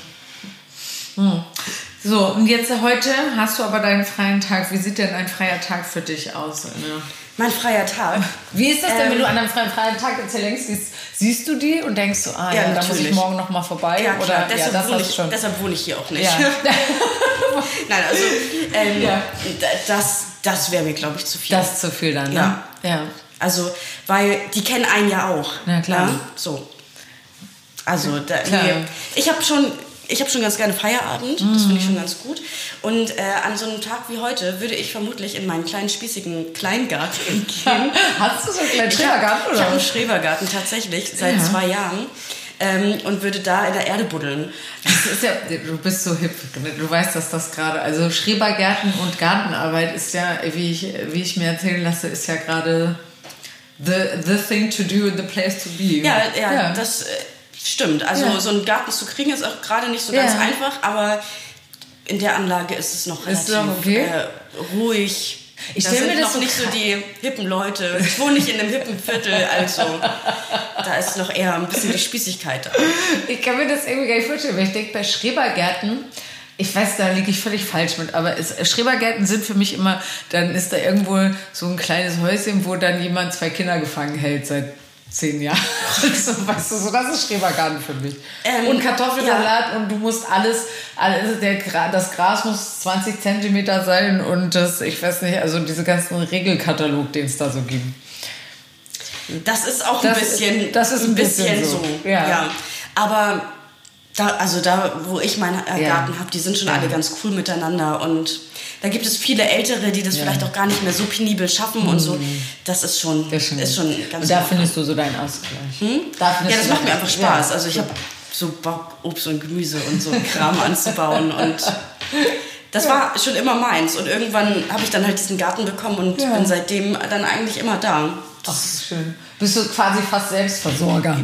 So, und jetzt heute hast du aber deinen freien Tag. Wie sieht denn ein freier Tag für dich aus? Ne? Mein freier Tag. Wie ist das denn, ähm, wenn du an einem freien, freien Tag jetzt hier längst siehst? Siehst du die und denkst so, ah ja, ja da muss ich morgen noch mal vorbei? Ja, klar. Oder, deshalb, ja, wohne ich, schon. deshalb wohne ich hier auch nicht. Ja. Nein, also ähm, ja. das, das wäre mir, glaube ich, zu viel. Das ist zu viel dann, ne? Ja. Also, weil die kennen einen ja auch. Ja, klar. Ne? So. Also, da, nee. ich habe schon ich habe schon ganz gerne Feierabend, mhm. das finde ich schon ganz gut. Und äh, an so einem Tag wie heute würde ich vermutlich in meinen kleinen spießigen Kleingarten gehen. Hast du so einen kleinen Schrebergarten? Ich habe einen Schrebergarten tatsächlich seit ja. zwei Jahren. Ähm, und würde da in der Erde buddeln. Ja, du bist so hip, du weißt, dass das gerade, also Schrebergärten und Gartenarbeit ist ja, wie ich, wie ich mir erzählen lasse, ist ja gerade the, the thing to do and the place to be. Ja, ja, ja. das äh, Stimmt, also ja. so einen Garten zu kriegen ist auch gerade nicht so ganz ja. einfach, aber in der Anlage ist es noch relativ okay? äh, ruhig. Ich stelle mir das noch so nicht so die hippen Leute. Ich wohne nicht in einem hippen Viertel, also da ist noch eher ein bisschen die Spießigkeit da. Ich kann mir das irgendwie gar nicht vorstellen, weil ich denke, bei Schrebergärten, ich weiß, da liege ich völlig falsch mit, aber es, Schrebergärten sind für mich immer, dann ist da irgendwo so ein kleines Häuschen, wo dann jemand zwei Kinder gefangen hält seit zehn Jahre. so, weißt du, so, das ist Schrebergarten für mich. Ähm, und Kartoffelsalat ja. und du musst alles, alles der, das Gras muss 20 Zentimeter sein und das, ich weiß nicht, also diese ganzen Regelkatalog, den es da so gibt. Das ist auch ein bisschen, ist, das ist ein bisschen, bisschen so. so. Ja. ja. Aber da, also da, wo ich meinen äh, Garten ja. habe, die sind schon alle ganz cool miteinander und da gibt es viele Ältere, die das ja. vielleicht auch gar nicht mehr so penibel schaffen mhm. und so. Mhm. Das ist schon, das ist schon ganz Und da findest du so deinen Ausgleich. Hm? Da ja, das macht mir einfach Spaß. Ja. Also ich habe so Bock, Obst und Gemüse und so Kram anzubauen und das war schon immer meins. Und irgendwann habe ich dann halt diesen Garten bekommen und ja. bin seitdem dann eigentlich immer da. Das Ach, ist schön. Bist du quasi fast Selbstversorger?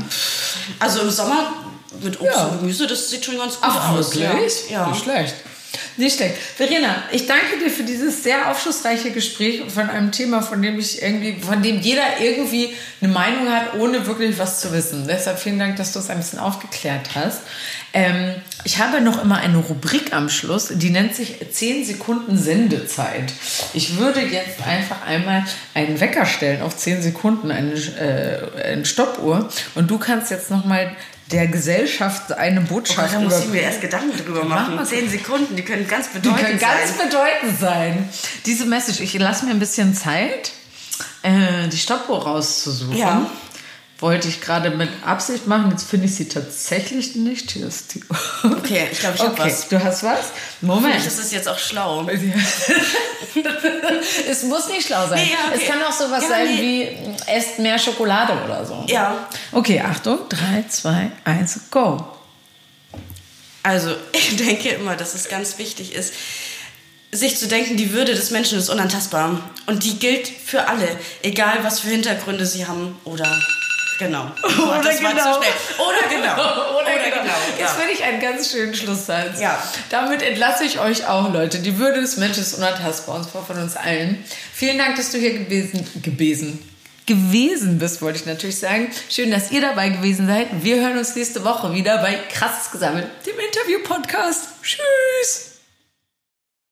Also im Sommer mit Obst ja. und Gemüse, das sieht schon ganz gut Ach, aus. Wirklich? Ja. Nicht schlecht. Nicht schlecht. Verena, ich danke dir für dieses sehr aufschlussreiche Gespräch von einem Thema, von dem ich irgendwie, von dem jeder irgendwie eine Meinung hat, ohne wirklich was zu wissen. Deshalb vielen Dank, dass du es ein bisschen aufgeklärt hast. Ähm, ich habe noch immer eine Rubrik am Schluss, die nennt sich 10 Sekunden Sendezeit. Ich würde jetzt einfach einmal einen Wecker stellen auf 10 Sekunden, eine, äh, eine Stoppuhr. Und du kannst jetzt nochmal der Gesellschaft eine Botschaft. Oh, da muss ich mir erst Gedanken drüber machen. Mach Zehn Sekunden, die können ganz bedeutend sein. Die können ganz sein. bedeutend sein. Diese Message, ich lasse mir ein bisschen Zeit, äh, die Stoppuhr rauszusuchen. Ja. Wollte ich gerade mit Absicht machen. Jetzt finde ich sie tatsächlich nicht. Hier ist die. Okay, ich glaube, ich habe Okay, was. du hast was? Moment. Vielleicht ist es jetzt auch schlau. es muss nicht schlau sein. Nee, ja, okay. Es kann auch sowas Ja, sein nee. wie esst mehr Schokolade oder so. Ja. Okay, Achtung. 3, 2, 1, go. Also, ich denke immer, dass es ganz wichtig ist, sich zu denken, die Würde des Menschen ist unantastbar. Und die gilt für alle, egal was für Hintergründe sie haben oder genau. Oder das war genau. zu schnell. Oder genau. Oder, genau. ja. Jetzt finde ich einen ganz schönen Schlusssatz. Ja. Damit entlasse ich euch auch, Leute. Die Würde des Menschen ist unantastbar, und zwar von uns allen. Vielen Dank, dass du hier gewesen, gewesen, gewesen bist, wollte ich natürlich sagen. Schön, dass ihr dabei gewesen seid. Wir hören uns nächste Woche wieder bei Krasses Gesammelt, dem Interview-Podcast. Tschüss.